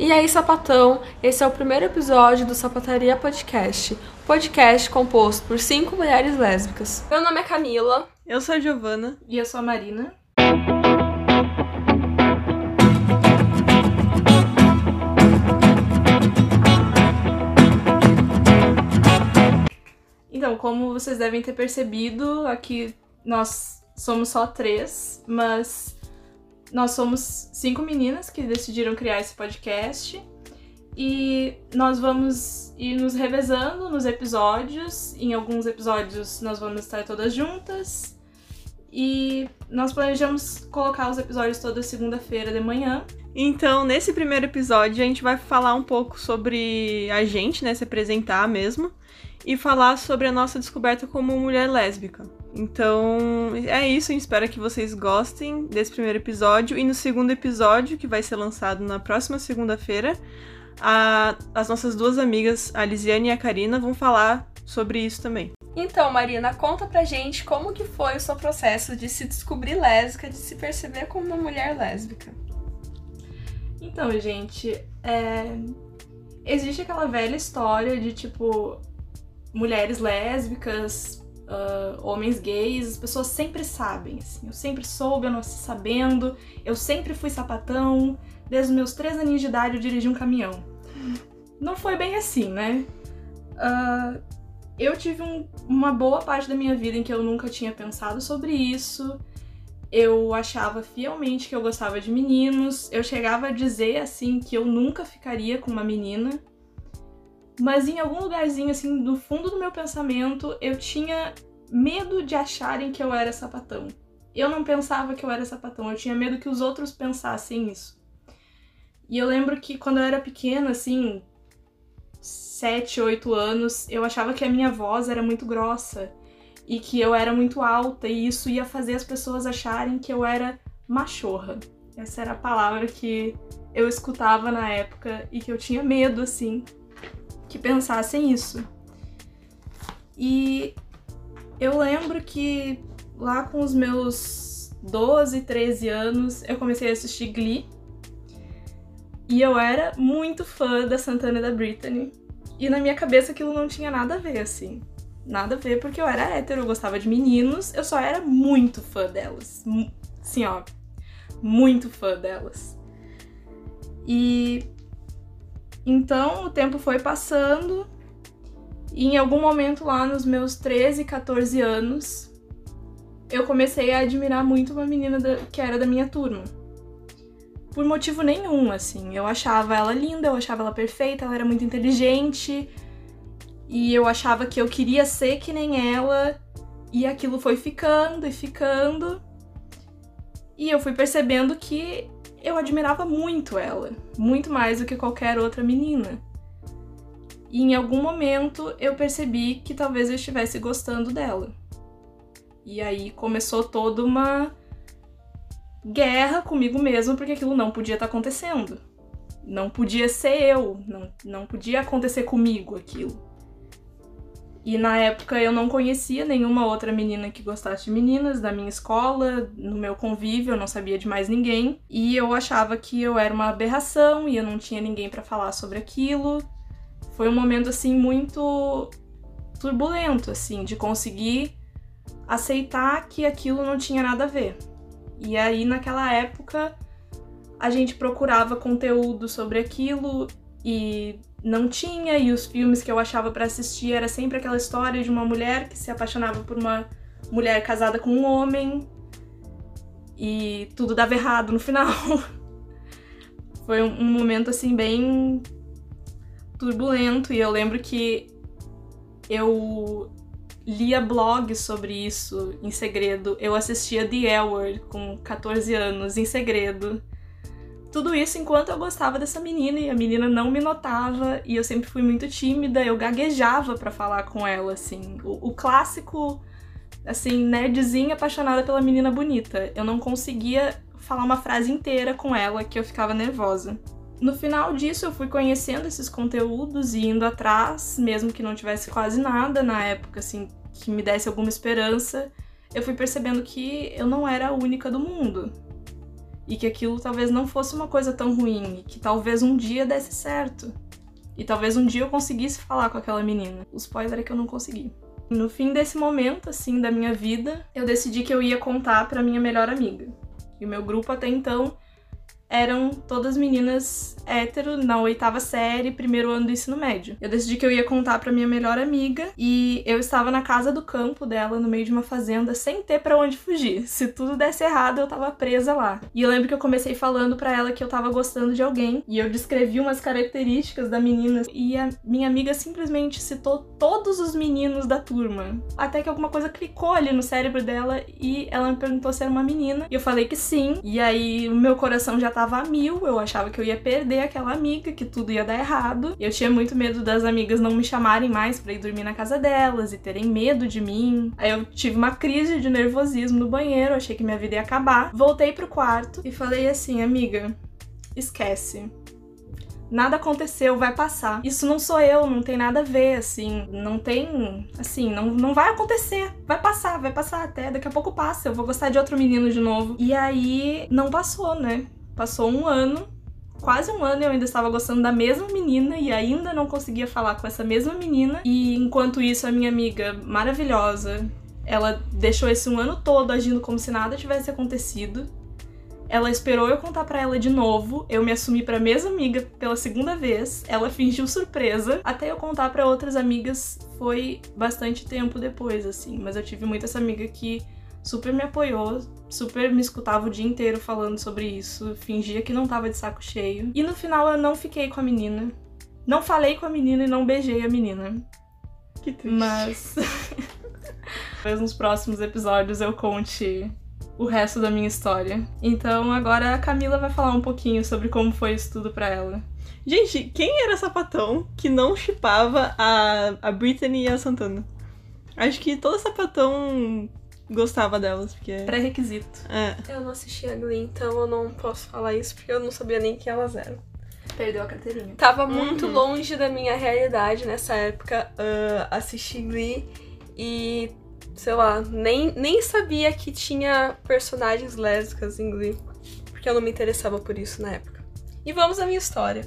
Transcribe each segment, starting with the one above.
E aí, sapatão, esse é o primeiro episódio do Sapataria Podcast, podcast composto por cinco mulheres lésbicas. Meu nome é Camila. Eu sou a Giovana. E eu sou a Marina. Então, como vocês devem ter percebido, aqui nós somos só três, mas nós somos cinco meninas que decidiram criar esse podcast e nós vamos ir nos revezando nos episódios. Em alguns episódios nós vamos estar todas juntas e nós planejamos colocar os episódios toda segunda-feira de manhã. Então, nesse primeiro episódio, a gente vai falar um pouco sobre a gente, né? Se apresentar mesmo. E falar sobre a nossa descoberta como mulher lésbica. Então, é isso. Espero que vocês gostem desse primeiro episódio. E no segundo episódio, que vai ser lançado na próxima segunda-feira, as nossas duas amigas, a Lisiane e a Karina, vão falar sobre isso também. Então, Marina, conta pra gente como que foi o seu processo de se descobrir lésbica, de se perceber como uma mulher lésbica. Então, gente, é... existe aquela velha história de tipo mulheres lésbicas, uh, homens gays, as pessoas sempre sabem. Assim. Eu sempre soube, eu nasci sabendo, eu sempre fui sapatão. Desde os meus três aninhos de idade eu dirigi um caminhão. Não foi bem assim, né? Uh, eu tive um, uma boa parte da minha vida em que eu nunca tinha pensado sobre isso. Eu achava fielmente que eu gostava de meninos. Eu chegava a dizer assim que eu nunca ficaria com uma menina. Mas em algum lugarzinho assim, do fundo do meu pensamento, eu tinha medo de acharem que eu era sapatão. Eu não pensava que eu era sapatão, eu tinha medo que os outros pensassem isso. E eu lembro que quando eu era pequena, assim, 7, 8 anos, eu achava que a minha voz era muito grossa e que eu era muito alta e isso ia fazer as pessoas acharem que eu era machorra. Essa era a palavra que eu escutava na época e que eu tinha medo assim que pensassem isso. E eu lembro que lá com os meus 12, 13 anos, eu comecei a assistir Glee. E eu era muito fã da Santana e da Britney. E na minha cabeça aquilo não tinha nada a ver, assim nada a ver, porque eu era hétero, eu gostava de meninos, eu só era muito fã delas. Sim, ó, muito fã delas. E então o tempo foi passando, e em algum momento lá nos meus 13, 14 anos, eu comecei a admirar muito uma menina da, que era da minha turma. Por motivo nenhum, assim. Eu achava ela linda, eu achava ela perfeita, ela era muito inteligente, e eu achava que eu queria ser que nem ela, e aquilo foi ficando e ficando. E eu fui percebendo que eu admirava muito ela, muito mais do que qualquer outra menina. E em algum momento eu percebi que talvez eu estivesse gostando dela. E aí começou toda uma guerra comigo mesmo, porque aquilo não podia estar acontecendo. Não podia ser eu, não, não podia acontecer comigo aquilo. E na época eu não conhecia nenhuma outra menina que gostasse de meninas da minha escola, no meu convívio, eu não sabia de mais ninguém. E eu achava que eu era uma aberração e eu não tinha ninguém para falar sobre aquilo. Foi um momento assim muito turbulento assim, de conseguir aceitar que aquilo não tinha nada a ver. E aí naquela época a gente procurava conteúdo sobre aquilo e não tinha, e os filmes que eu achava para assistir era sempre aquela história de uma mulher que se apaixonava por uma mulher casada com um homem e tudo dava errado no final. Foi um, momento assim bem turbulento e eu lembro que eu lia blogs sobre isso em segredo. Eu assistia The Word com 14 anos em segredo. Tudo isso enquanto eu gostava dessa menina e a menina não me notava e eu sempre fui muito tímida, eu gaguejava para falar com ela, assim. O, o, clássico, assim, nerdzinha apaixonada pela menina bonita. Eu não conseguia falar uma frase inteira com ela que eu ficava nervosa. No final disso, eu fui conhecendo esses conteúdos e indo atrás, mesmo que não tivesse quase nada na época, assim, que me desse alguma esperança. Eu fui percebendo que eu não era a única do mundo E que aquilo talvez não fosse uma coisa tão ruim, e que talvez um dia desse certo. E talvez um dia eu conseguisse falar com aquela menina. O spoiler é que eu não consegui. No fim desse momento, assim, da minha vida, eu decidi que eu ia contar pra minha melhor amiga. E o meu grupo até então eram todas meninas hétero na oitava série, primeiro ano do ensino médio. Eu decidi que eu ia contar para minha melhor amiga e eu estava na casa do campo dela, no meio de uma fazenda, sem ter para onde fugir. Se tudo desse errado, eu tava presa lá. E eu lembro que eu comecei falando para ela que eu tava gostando de alguém e eu descrevi umas características da menina e a minha amiga simplesmente citou todos os meninos da turma. Até que alguma coisa clicou ali no cérebro dela e ela me perguntou se era uma menina. E eu falei que sim. E aí o meu coração já tava tava a mil, eu achava que eu ia perder aquela amiga, que tudo ia dar errado. Eu tinha muito medo das amigas não me chamarem mais para ir dormir na casa delas e terem medo de mim. Aí eu tive uma crise de nervosismo no banheiro, achei que minha vida ia acabar. Voltei pro quarto e falei assim, amiga, esquece nada aconteceu, vai passar. Isso não sou eu, não tem nada a ver, assim, não tem, assim, não, não vai acontecer. Vai passar, vai passar até, daqui a pouco passa, eu vou gostar de outro menino de novo. E aí não passou, né? Passou um ano, quase um ano eu ainda estava gostando da mesma menina e ainda não conseguia falar com essa mesma menina. E enquanto isso, a minha amiga maravilhosa, ela deixou esse um ano todo agindo como se nada tivesse acontecido. Ela esperou eu contar para ela de novo. Eu me assumi para mesma amiga pela segunda vez. Ela fingiu surpresa. Até eu contar para outras amigas foi bastante tempo depois, assim. Mas eu tive muito essa amiga que super me apoiou, super me escutava o dia inteiro falando sobre isso, fingia que não tava de saco cheio. E no final eu não fiquei com a menina. Não falei com a menina e não beijei a menina. Que triste. Mas. Talvez nos próximos episódios eu conte o resto da minha história. Então agora a Camila vai falar um pouquinho sobre como foi isso tudo pra ela. Gente, quem era sapatão que não chipava a, a Britney e a Santana? Acho que todo sapatão gostava delas, porque. Pré-requisito. É. Eu não assistia Glee, então eu não posso falar isso porque eu não sabia nem quem elas eram. Perdeu a carteirinha. Tava muito Uhum. longe da minha realidade nessa época uh, assistir Glee e, sei lá, nem, nem sabia que tinha personagens lésbicas em Glee, porque eu não me interessava por isso na época. E vamos à minha história.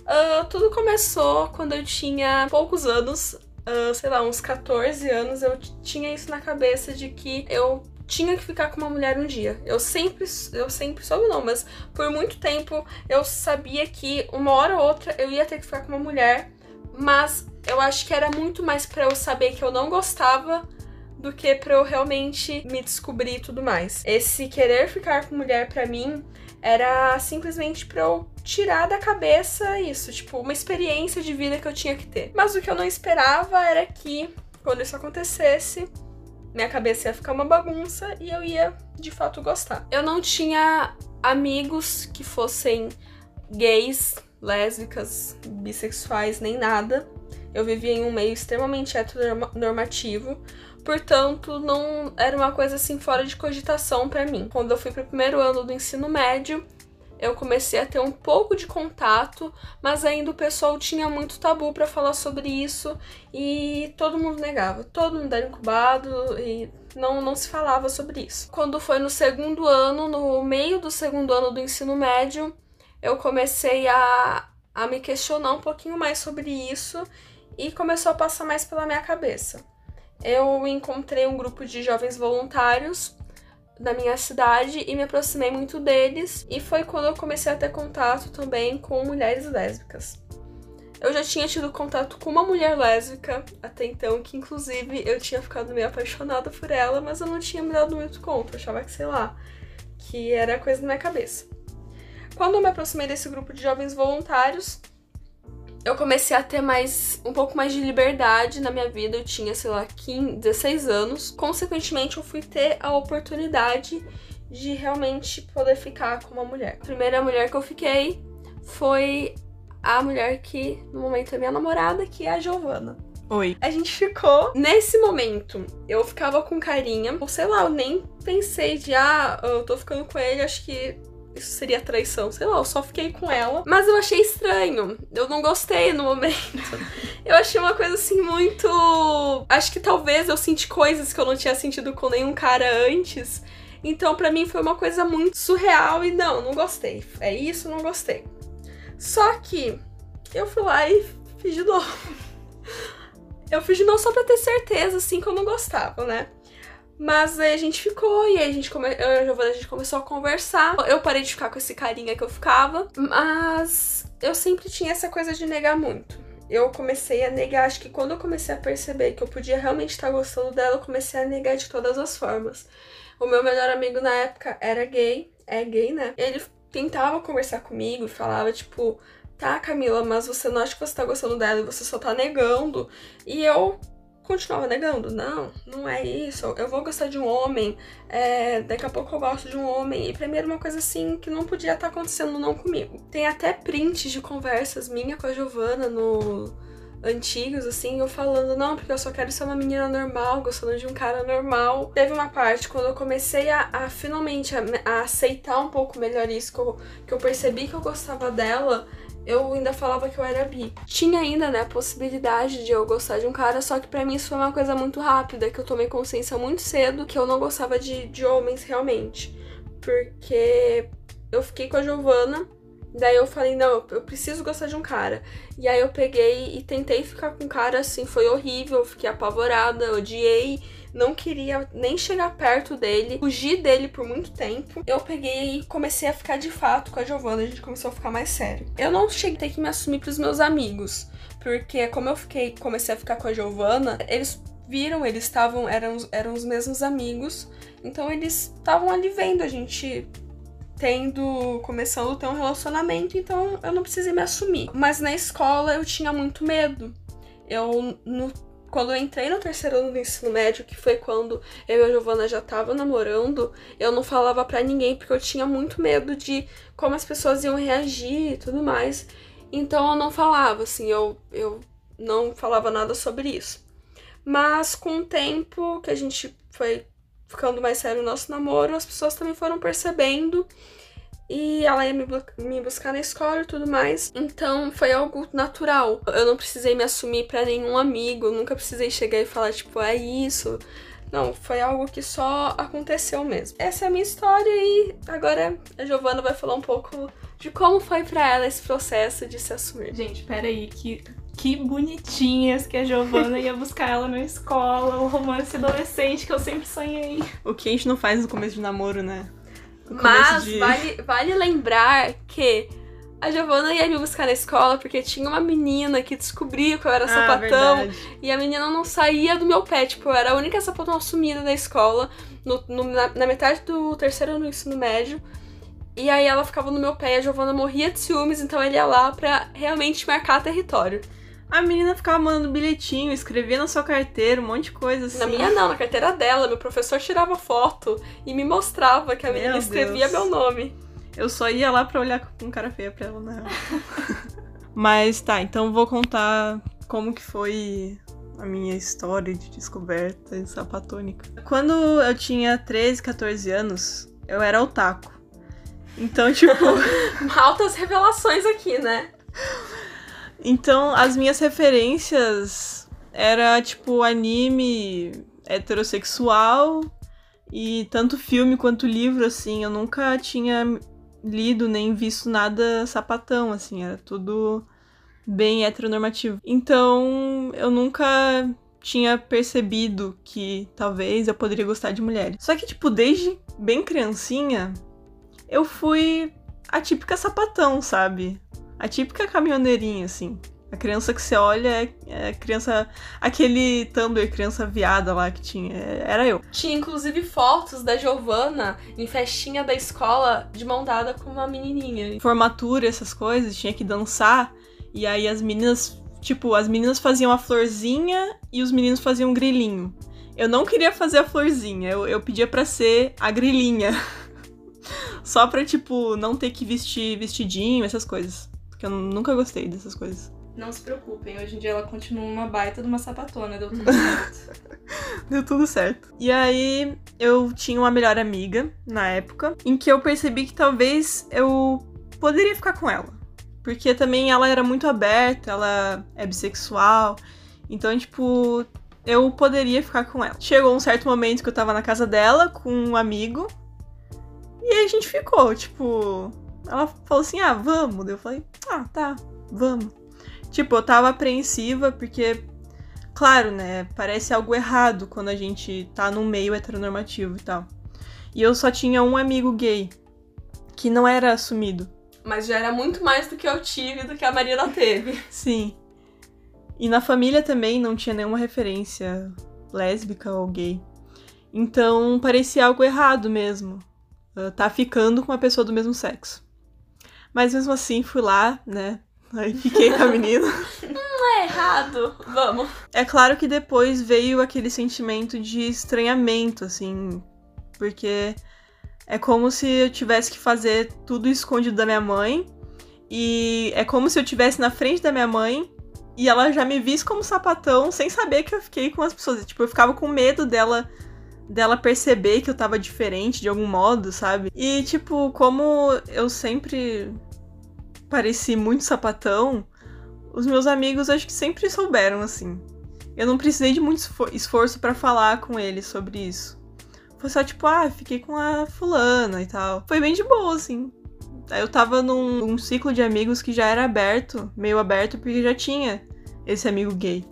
Uh, tudo começou quando eu tinha poucos anos, uh, sei lá, uns 14 anos, eu tinha isso na cabeça de que eu tinha que ficar com uma mulher um dia. Eu sempre, eu sempre soube não, mas por muito tempo eu sabia que uma hora ou outra eu ia ter que ficar com uma mulher, mas eu acho que era muito mais pra eu saber que eu não gostava do que pra eu realmente me descobrir e tudo mais. Esse querer ficar com mulher pra mim era simplesmente pra eu tirar da cabeça isso, tipo, uma experiência de vida que eu tinha que ter. Mas o que eu não esperava era que quando isso acontecesse, minha cabeça ia ficar uma bagunça e eu ia de fato gostar. Eu não tinha amigos que fossem gays, lésbicas, bissexuais, nem nada. Eu vivia em um meio extremamente heteronormativo, portanto, não era uma coisa assim fora de cogitação pra mim. Quando eu fui pro primeiro ano do ensino médio, eu comecei a ter um pouco de contato, mas ainda o pessoal tinha muito tabu pra falar sobre isso e todo mundo negava. Todo mundo era incubado e não, não se falava sobre isso. Quando foi no segundo ano, no meio do segundo ano do ensino médio, eu comecei a, a me questionar um pouquinho mais sobre isso e começou a passar mais pela minha cabeça. Eu encontrei um grupo de jovens voluntários da minha cidade e me aproximei muito deles, e foi quando eu comecei a ter contato também com mulheres lésbicas. Eu já tinha tido contato com uma mulher lésbica até então, que inclusive eu tinha ficado meio apaixonada por ela, mas eu não tinha me dado muito conta, achava que, sei lá, que era coisa da minha cabeça. Quando eu me aproximei desse grupo de jovens voluntários, eu comecei a ter mais um pouco mais de liberdade na minha vida. Eu tinha, sei lá, 15, 16 anos. Consequentemente, eu fui ter a oportunidade de realmente poder ficar com uma mulher. A primeira mulher que eu fiquei foi a mulher que no momento é minha namorada, que é a Giovana. Oi. A gente ficou. Nesse momento, eu ficava com carinha. Ou sei lá, eu nem pensei de, ah, eu tô ficando com ele, acho que isso seria traição. Sei lá, eu só fiquei com ela. Mas eu achei estranho. Eu não gostei no momento. Eu achei uma coisa assim muito. Acho que talvez eu senti coisas que eu não tinha sentido com nenhum cara antes. Então, pra mim, foi uma coisa muito surreal e não, não gostei. É isso, não gostei. Só que eu fui lá e fiz de novo. Eu fiz de novo só pra ter certeza, assim, que eu não gostava, né? Mas aí a gente ficou, e aí a gente, come... eu a gente começou a conversar. Eu parei de ficar com esse carinha que eu ficava, mas eu sempre tinha essa coisa de negar muito. Eu comecei a negar, acho que quando eu comecei a perceber que eu podia realmente estar gostando dela, eu comecei a negar de todas as formas. O meu melhor amigo na época era gay, é gay, né? Ele tentava conversar comigo e falava, tipo, tá, Camila, mas você não acha que você tá gostando dela e você só tá negando. E eu continuava negando, não, não é isso, eu vou gostar de um homem, é, daqui a pouco eu gosto de um homem. E era uma coisa assim que não podia estar tá acontecendo não comigo. Tem até prints de conversas minha com a Giovana no antigos, assim, eu falando, não, porque eu só quero ser uma menina normal, gostando de um cara normal. Teve uma parte quando eu comecei a, a finalmente a, a, aceitar um pouco melhor isso, que eu, que eu percebi que eu gostava dela, eu ainda falava que eu era bi. Tinha ainda, né, a possibilidade de eu gostar de um cara, só que para mim isso foi uma coisa muito rápida, que eu tomei consciência muito cedo que eu não gostava de, de homens realmente. Porque eu fiquei com a Giovana, daí eu falei, não, eu preciso gostar de um cara. E aí eu peguei e tentei ficar com um cara assim, foi horrível, fiquei apavorada, odiei não queria nem chegar perto dele, fugi dele por muito tempo. Eu peguei e comecei a ficar de fato com a Giovanna, a gente começou a ficar mais sério. Eu não cheguei a ter que me assumir pros meus amigos, porque como eu fiquei, comecei a ficar com a Giovanna, eles viram, eles estavam, eram, eram os mesmos amigos, então eles estavam ali vendo a gente tendo, começando a ter um relacionamento, então eu não precisei me assumir. Mas na escola eu tinha muito medo. Eu, no quando eu entrei no terceiro ano do ensino médio, que foi quando eu e a Giovana já tava namorando, eu não falava para ninguém porque eu tinha muito medo de como as pessoas iam reagir e tudo mais. Então eu não falava, assim, eu, eu não falava nada sobre isso. Mas com o tempo que a gente foi ficando mais sério o nosso namoro, as pessoas também foram percebendo e ela ia me, me buscar na escola e tudo mais. Então foi algo natural. Eu não precisei me assumir para nenhum amigo, nunca precisei chegar e falar, tipo, é isso. Não, foi algo que só aconteceu mesmo. Essa é a minha história e agora a Giovana vai falar um pouco de como foi para ela esse processo de se assumir. Gente, peraí, que que bonitinhas que a Giovana ia buscar ela na escola, o romance adolescente que eu sempre sonhei. O que a gente não faz no começo de namoro, né? Mas de... vale, vale lembrar que a Giovana ia me buscar na escola porque tinha uma menina que descobriu que eu era ah, sapatão. Verdade. E a menina não saía do meu pé. Tipo, eu era a única sapatão assumida da escola. No, no, na, na, metade do terceiro ano do ensino médio. E aí ela ficava no meu pé e a Giovana morria de ciúmes, então ele ia lá pra realmente marcar território. A menina ficava mandando bilhetinho, escrevia na sua carteira, um monte de coisa assim. Na minha não, na carteira dela. Meu professor tirava foto e me mostrava que a menina meu escrevia Deus. meu nome. Eu só ia lá pra olhar com cara feia pra ela, real. Mas tá, então vou contar como que foi a minha história de descoberta sapatônica. Quando eu tinha 13, 14 anos, eu era otaku. Então, tipo. Altas revelações aqui, né? Então, as minhas referências era tipo anime heterossexual e tanto filme quanto livro assim, eu nunca tinha lido nem visto nada sapatão assim, era tudo bem heteronormativo. Então, eu nunca tinha percebido que talvez eu poderia gostar de mulheres. Só que tipo, desde bem criancinha, eu fui a típica sapatão, sabe? A típica caminhoneirinha, assim. A criança que você olha é, é criança. Aquele Tumblr, criança viada lá que tinha. É, era eu. Tinha inclusive fotos da Giovana em festinha da escola de mão dada com uma menininha. Formatura, essas coisas, tinha que dançar. E aí as meninas. Tipo, as meninas faziam a florzinha e os meninos faziam um grilinho. Eu não queria fazer a florzinha, eu, eu pedia para ser a grilinha. Só pra, tipo, não ter que vestir vestidinho, essas coisas. Porque eu nunca gostei dessas coisas. Não se preocupem, hoje em dia ela continua uma baita de uma sapatona, deu tudo certo. deu tudo certo. E aí eu tinha uma melhor amiga na época, em que eu percebi que talvez eu poderia ficar com ela. Porque também ela era muito aberta, ela é bissexual. Então, tipo, eu poderia ficar com ela. Chegou um certo momento que eu tava na casa dela com um amigo E aí a gente ficou, tipo. Ela falou assim: ah, vamos. Eu falei: ah, tá, vamos. Tipo, eu tava apreensiva porque, claro, né? Parece algo errado quando a gente tá num meio heteronormativo e tal. E eu só tinha um amigo gay que não era assumido. Mas já era muito mais do que eu tive do que a Marina teve. Sim. E na família também não tinha nenhuma referência lésbica ou gay. Então parecia algo errado mesmo. Uh, tá ficando com uma pessoa do mesmo sexo. Mas mesmo assim fui lá, né? Aí fiquei com a menina. Não é errado. Vamos. É claro que depois veio aquele sentimento de estranhamento, assim. Porque é como se eu tivesse que fazer tudo escondido da minha mãe. E é como se eu estivesse na frente da minha mãe e ela já me visse como sapatão sem saber que eu fiquei com as pessoas. Tipo, eu ficava com medo dela dela perceber que eu tava diferente de algum modo, sabe? E tipo, como eu sempre pareci muito sapatão, os meus amigos acho que sempre souberam assim. Eu não precisei de muito esforço para falar com eles sobre isso. Foi só tipo, ah, fiquei com a fulana e tal. Foi bem de boa, assim. Eu tava num, num ciclo de amigos que já era aberto, meio aberto, porque já tinha esse amigo gay.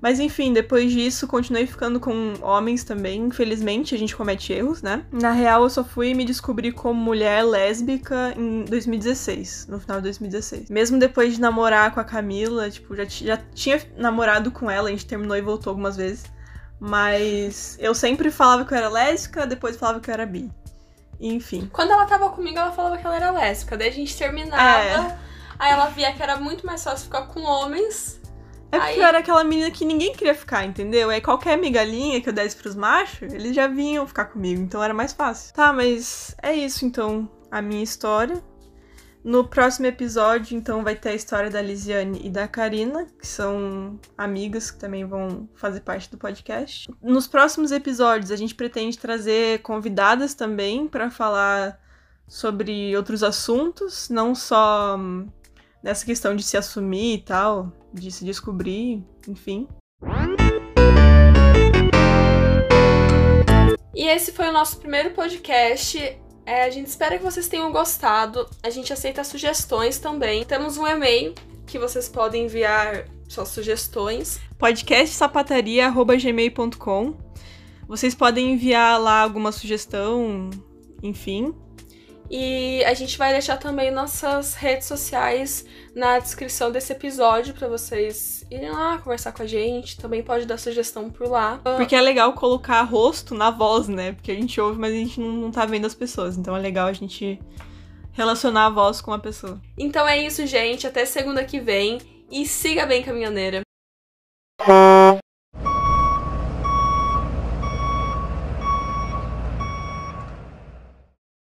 Mas enfim, depois disso, continuei ficando com homens também. Infelizmente, a gente comete erros, né? Na real, eu só fui me descobrir como mulher lésbica em 2016, no final de 2016. Mesmo depois de namorar com a Camila, tipo, já, já tinha namorado com ela, a gente terminou e voltou algumas vezes. Mas eu sempre falava que eu era lésbica, depois falava que eu era bi. Enfim. Quando ela tava comigo, ela falava que ela era lésbica. Daí a gente terminava. É. Aí ela via que era muito mais fácil ficar com homens. É porque Aí... eu era aquela menina que ninguém queria ficar, entendeu? Aí qualquer migalhinha que eu desse pros machos, eles já vinham ficar comigo, então era mais fácil. Tá, mas é isso então, a minha história. No próximo episódio, então, vai ter a história da Lisiane e da Karina, que são amigas que também vão fazer parte do podcast. Nos próximos episódios, a gente pretende trazer convidadas também para falar sobre outros assuntos, não só nessa questão de se assumir e tal, de se descobrir, enfim. E esse foi o nosso primeiro podcast. É, a gente espera que vocês tenham gostado. A gente aceita sugestões também. Temos um e-mail que vocês podem enviar suas sugestões. podcastsapataria.gmail.com Vocês podem enviar lá alguma sugestão, enfim. E a gente vai deixar também nossas redes sociais na descrição desse episódio para vocês irem lá conversar com a gente. Também pode dar sugestão por lá. Porque é legal colocar rosto na voz, né? Porque a gente ouve, mas a gente não, não tá vendo as pessoas. Então é legal a gente relacionar a voz com a pessoa. Então é isso, gente. Até segunda que vem. E siga bem, caminhoneira.